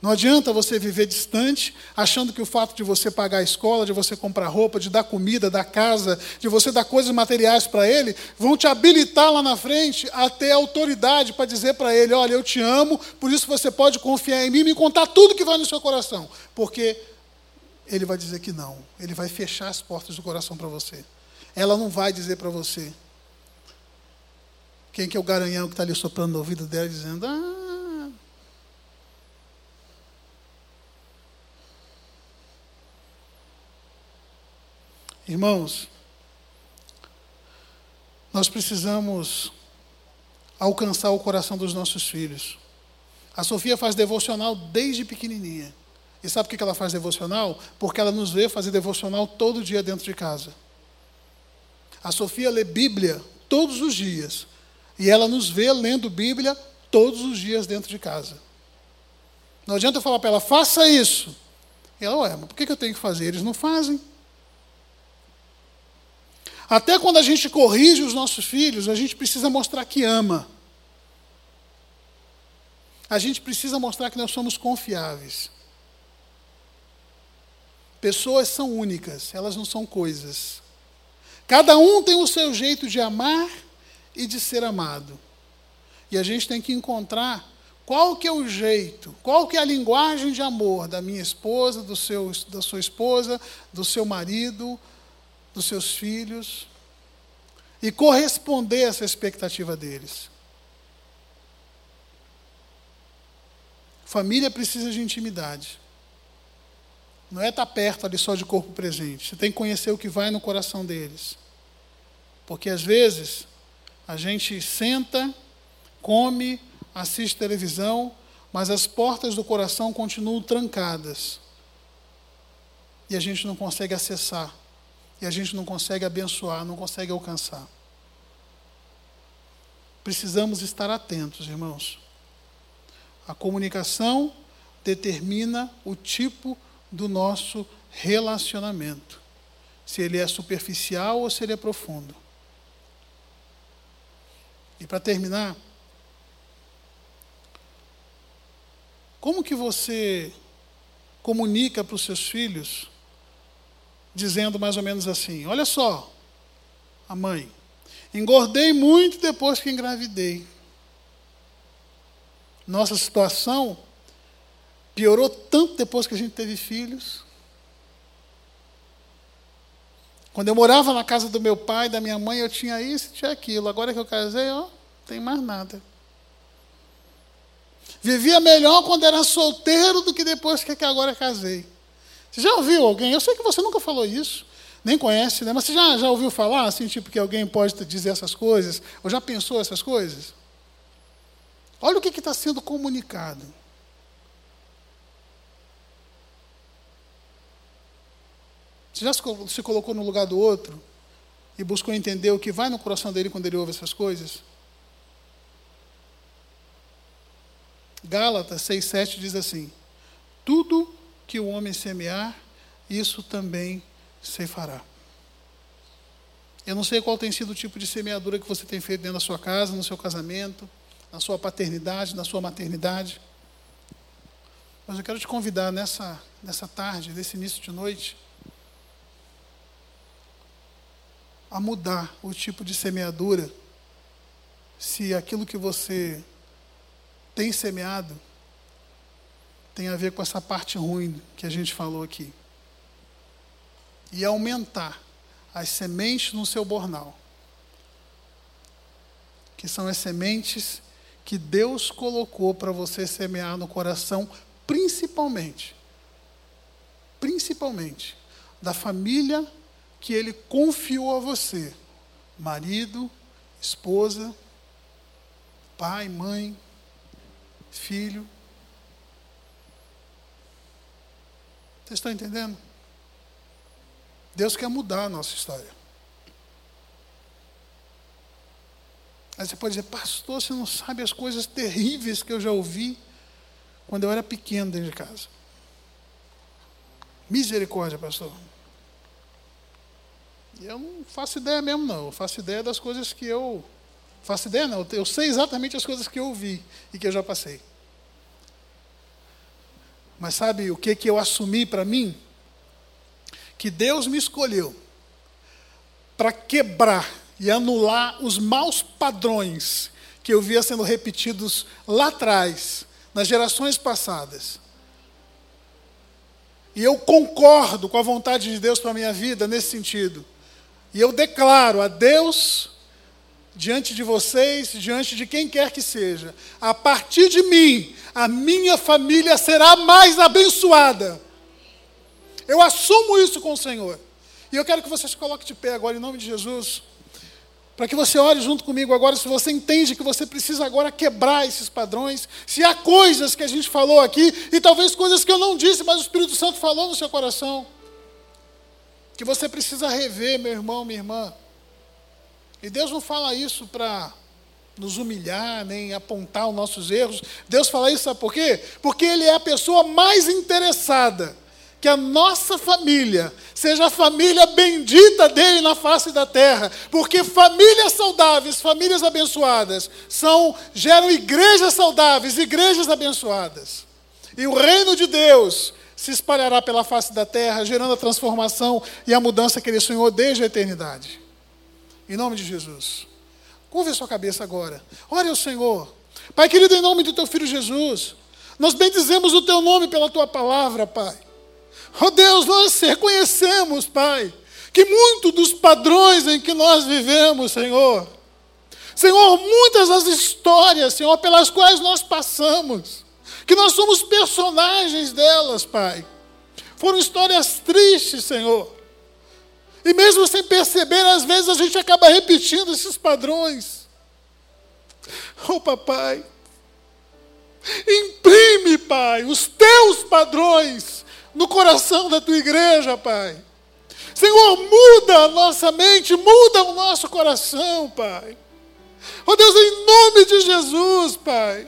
Não adianta você viver distante, achando que o fato de você pagar a escola, de você comprar roupa, de dar comida, dar casa, de você dar coisas materiais para ele, vão te habilitar lá na frente a ter autoridade para dizer para ele: olha, eu te amo, por isso você pode confiar em mim e me contar tudo que vai no seu coração. Porque ele vai dizer que não, ele vai fechar as portas do coração para você ela não vai dizer para você. Quem que é o garanhão que está ali soprando no ouvido dela dizendo, ah. Irmãos, nós precisamos alcançar o coração dos nossos filhos. A Sofia faz devocional desde pequenininha. E sabe por que ela faz devocional? Porque ela nos vê fazer devocional todo dia dentro de casa. A Sofia lê Bíblia todos os dias. E ela nos vê lendo Bíblia todos os dias dentro de casa. Não adianta eu falar para ela, faça isso. E ela, ué, mas por que eu tenho que fazer? Eles não fazem. Até quando a gente corrige os nossos filhos, a gente precisa mostrar que ama. A gente precisa mostrar que nós somos confiáveis. Pessoas são únicas, elas não são coisas. Cada um tem o seu jeito de amar e de ser amado. E a gente tem que encontrar qual que é o jeito, qual que é a linguagem de amor da minha esposa, do seu, da sua esposa, do seu marido, dos seus filhos. e corresponder a essa expectativa deles. Família precisa de intimidade. Não é estar perto ali só de corpo presente. Você tem que conhecer o que vai no coração deles. Porque às vezes a gente senta, come, assiste televisão, mas as portas do coração continuam trancadas. E a gente não consegue acessar. E a gente não consegue abençoar, não consegue alcançar. Precisamos estar atentos, irmãos. A comunicação determina o tipo do nosso relacionamento. Se ele é superficial ou se ele é profundo. E para terminar, como que você comunica para os seus filhos, dizendo mais ou menos assim: Olha só, a mãe, engordei muito depois que engravidei. Nossa situação piorou tanto depois que a gente teve filhos. Quando eu morava na casa do meu pai, da minha mãe, eu tinha isso, tinha aquilo. Agora que eu casei, ó, tem mais nada. Vivia melhor quando era solteiro do que depois que agora casei. Você já ouviu alguém? Eu sei que você nunca falou isso, nem conhece, né? Mas você já, já ouviu falar, assim, tipo, que alguém pode dizer essas coisas? Ou já pensou essas coisas? Olha o que está sendo comunicado. Você já se colocou no lugar do outro e buscou entender o que vai no coração dele quando ele ouve essas coisas? Gálatas 6,7 diz assim: Tudo que o homem semear, isso também se fará. Eu não sei qual tem sido o tipo de semeadura que você tem feito dentro da sua casa, no seu casamento, na sua paternidade, na sua maternidade. Mas eu quero te convidar nessa, nessa tarde, nesse início de noite, a mudar o tipo de semeadura, se aquilo que você tem semeado tem a ver com essa parte ruim que a gente falou aqui. E aumentar as sementes no seu bornal, que são as sementes que Deus colocou para você semear no coração, principalmente, principalmente, da família que ele confiou a você: marido, esposa, pai, mãe, filho. Vocês estão entendendo? Deus quer mudar a nossa história. Aí você pode dizer, pastor, você não sabe as coisas terríveis que eu já ouvi quando eu era pequeno dentro de casa. Misericórdia, pastor. Eu não faço ideia mesmo, não. Eu faço ideia das coisas que eu. Faço ideia, não. Eu sei exatamente as coisas que eu ouvi e que eu já passei. Mas sabe o que, que eu assumi para mim? Que Deus me escolheu para quebrar e anular os maus padrões que eu via sendo repetidos lá atrás, nas gerações passadas. E eu concordo com a vontade de Deus para a minha vida nesse sentido. E eu declaro a Deus, diante de vocês, diante de quem quer que seja, a partir de mim, a minha família será mais abençoada. Eu assumo isso com o Senhor. E eu quero que você se coloque de pé agora, em nome de Jesus, para que você ore junto comigo agora, se você entende que você precisa agora quebrar esses padrões, se há coisas que a gente falou aqui, e talvez coisas que eu não disse, mas o Espírito Santo falou no seu coração que você precisa rever, meu irmão, minha irmã. E Deus não fala isso para nos humilhar, nem apontar os nossos erros. Deus fala isso, sabe por quê? Porque Ele é a pessoa mais interessada que a nossa família seja a família bendita dele na face da terra, porque famílias saudáveis, famílias abençoadas, são geram igrejas saudáveis, igrejas abençoadas. E o reino de Deus se espalhará pela face da terra, gerando a transformação e a mudança que ele sonhou desde a eternidade. Em nome de Jesus. Curve a sua cabeça agora. Ore ao Senhor. Pai querido, em nome do teu filho Jesus, nós bendizemos o teu nome pela tua palavra, Pai. Oh Deus, nós reconhecemos, Pai, que muito dos padrões em que nós vivemos, Senhor, Senhor, muitas das histórias, Senhor, pelas quais nós passamos, que nós somos personagens delas, Pai, foram histórias tristes, Senhor. E mesmo sem perceber, às vezes a gente acaba repetindo esses padrões. Oh, papai, imprime, Pai, os teus padrões no coração da tua igreja, Pai. Senhor, muda a nossa mente, muda o nosso coração, Pai. Oh Deus, em nome de Jesus, Pai.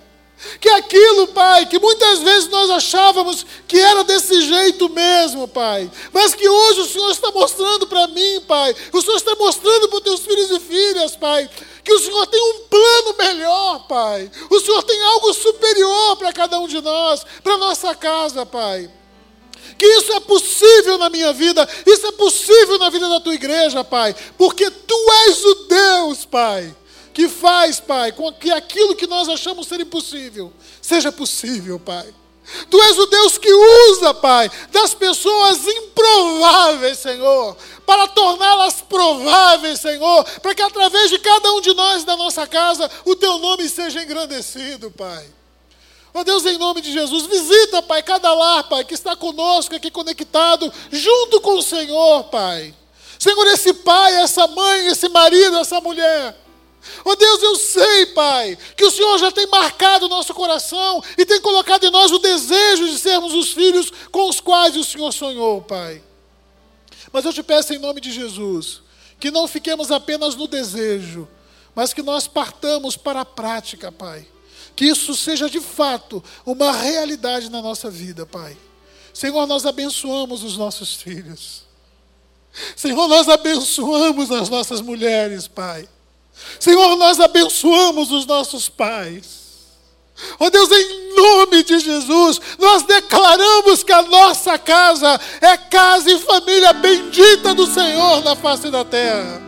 Que aquilo, Pai, que muitas vezes nós achávamos que era desse jeito mesmo, Pai, mas que hoje o Senhor está mostrando para mim, Pai, o Senhor está mostrando para os teus filhos e filhas, Pai, que o Senhor tem um plano melhor, Pai, o Senhor tem algo superior para cada um de nós, para nossa casa, Pai. Que isso é possível na minha vida, isso é possível na vida da tua igreja, Pai, porque tu és o Deus, Pai que faz, Pai, com que aquilo que nós achamos ser impossível seja possível, Pai. Tu és o Deus que usa, Pai, das pessoas improváveis, Senhor, para torná-las prováveis, Senhor, para que através de cada um de nós da nossa casa o Teu nome seja engrandecido, Pai. Ó oh Deus, em nome de Jesus, visita, Pai, cada lar, Pai, que está conosco aqui conectado, junto com o Senhor, Pai. Senhor, esse pai, essa mãe, esse marido, essa mulher Oh Deus, eu sei, Pai, que o Senhor já tem marcado o nosso coração e tem colocado em nós o desejo de sermos os filhos com os quais o Senhor sonhou, Pai. Mas eu te peço em nome de Jesus, que não fiquemos apenas no desejo, mas que nós partamos para a prática, Pai. Que isso seja de fato uma realidade na nossa vida, Pai. Senhor, nós abençoamos os nossos filhos. Senhor, nós abençoamos as nossas mulheres, Pai. Senhor, nós abençoamos os nossos pais. Oh Deus, em nome de Jesus, nós declaramos que a nossa casa é casa e família bendita do Senhor na face da terra.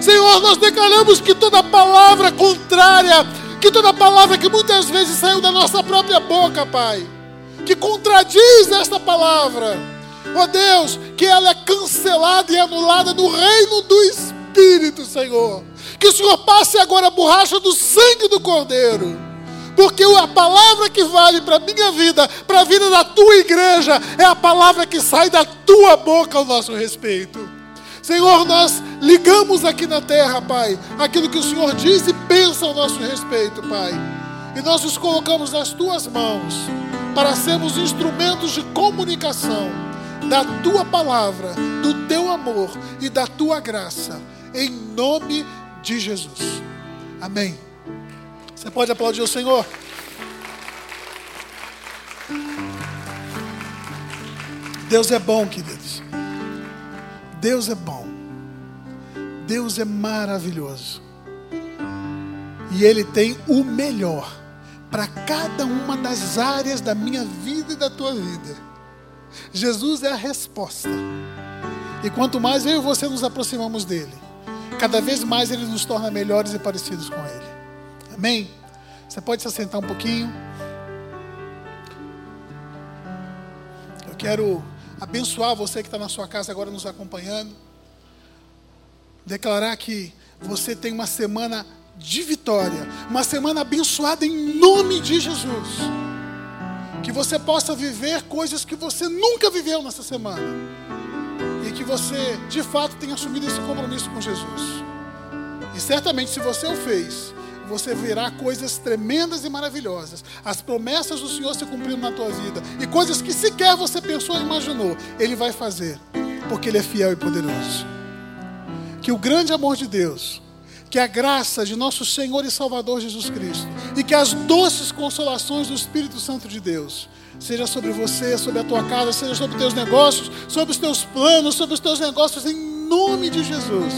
Senhor, nós declaramos que toda palavra contrária, que toda palavra que muitas vezes saiu da nossa própria boca, Pai, que contradiz esta palavra, ó oh Deus, que ela é cancelada e anulada no reino do Espírito, Senhor. Que o Senhor passe agora a borracha do sangue do Cordeiro. Porque a palavra que vale para a minha vida, para a vida da tua igreja, é a palavra que sai da tua boca ao nosso respeito. Senhor, nós ligamos aqui na terra, Pai, aquilo que o Senhor diz e pensa ao nosso respeito, Pai. E nós nos colocamos nas tuas mãos para sermos instrumentos de comunicação da tua palavra, do teu amor e da tua graça. Em nome de Jesus. Amém. Você pode aplaudir o Senhor? Deus é bom, queridos. Deus é bom. Deus é maravilhoso. E Ele tem o melhor para cada uma das áreas da minha vida e da tua vida. Jesus é a resposta. E quanto mais eu e você nos aproximamos dele, cada vez mais Ele nos torna melhores e parecidos com Ele. Amém? Você pode se assentar um pouquinho. Eu quero abençoar você que está na sua casa agora nos acompanhando. Declarar que você tem uma semana de vitória, uma semana abençoada em nome de Jesus. Que você possa viver coisas que você nunca viveu nessa semana e que você de fato tenha assumido esse compromisso com Jesus. E certamente, se você o fez, você verá coisas tremendas e maravilhosas. As promessas do Senhor se cumprindo na tua vida. E coisas que sequer você pensou e imaginou, Ele vai fazer, porque Ele é fiel e poderoso. Que o grande amor de Deus, que a graça de nosso Senhor e Salvador Jesus Cristo, e que as doces consolações do Espírito Santo de Deus seja sobre você, sobre a tua casa, seja sobre os teus negócios, sobre os teus planos, sobre os teus negócios, em nome de Jesus.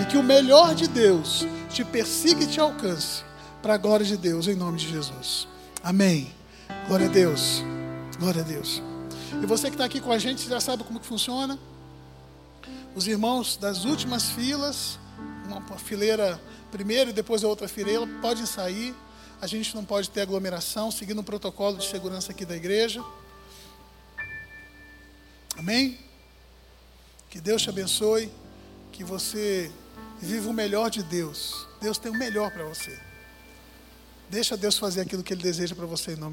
E que o melhor de Deus te persiga e te alcance, para a glória de Deus, em nome de Jesus. Amém. Glória a Deus. Glória a Deus. E você que está aqui com a gente, já sabe como que funciona. Os irmãos das últimas filas, uma fileira primeiro e depois a outra fileira, podem sair a gente não pode ter aglomeração, seguindo o protocolo de segurança aqui da igreja. Amém? Que Deus te abençoe, que você viva o melhor de Deus. Deus tem o melhor para você. Deixa Deus fazer aquilo que Ele deseja para você em nome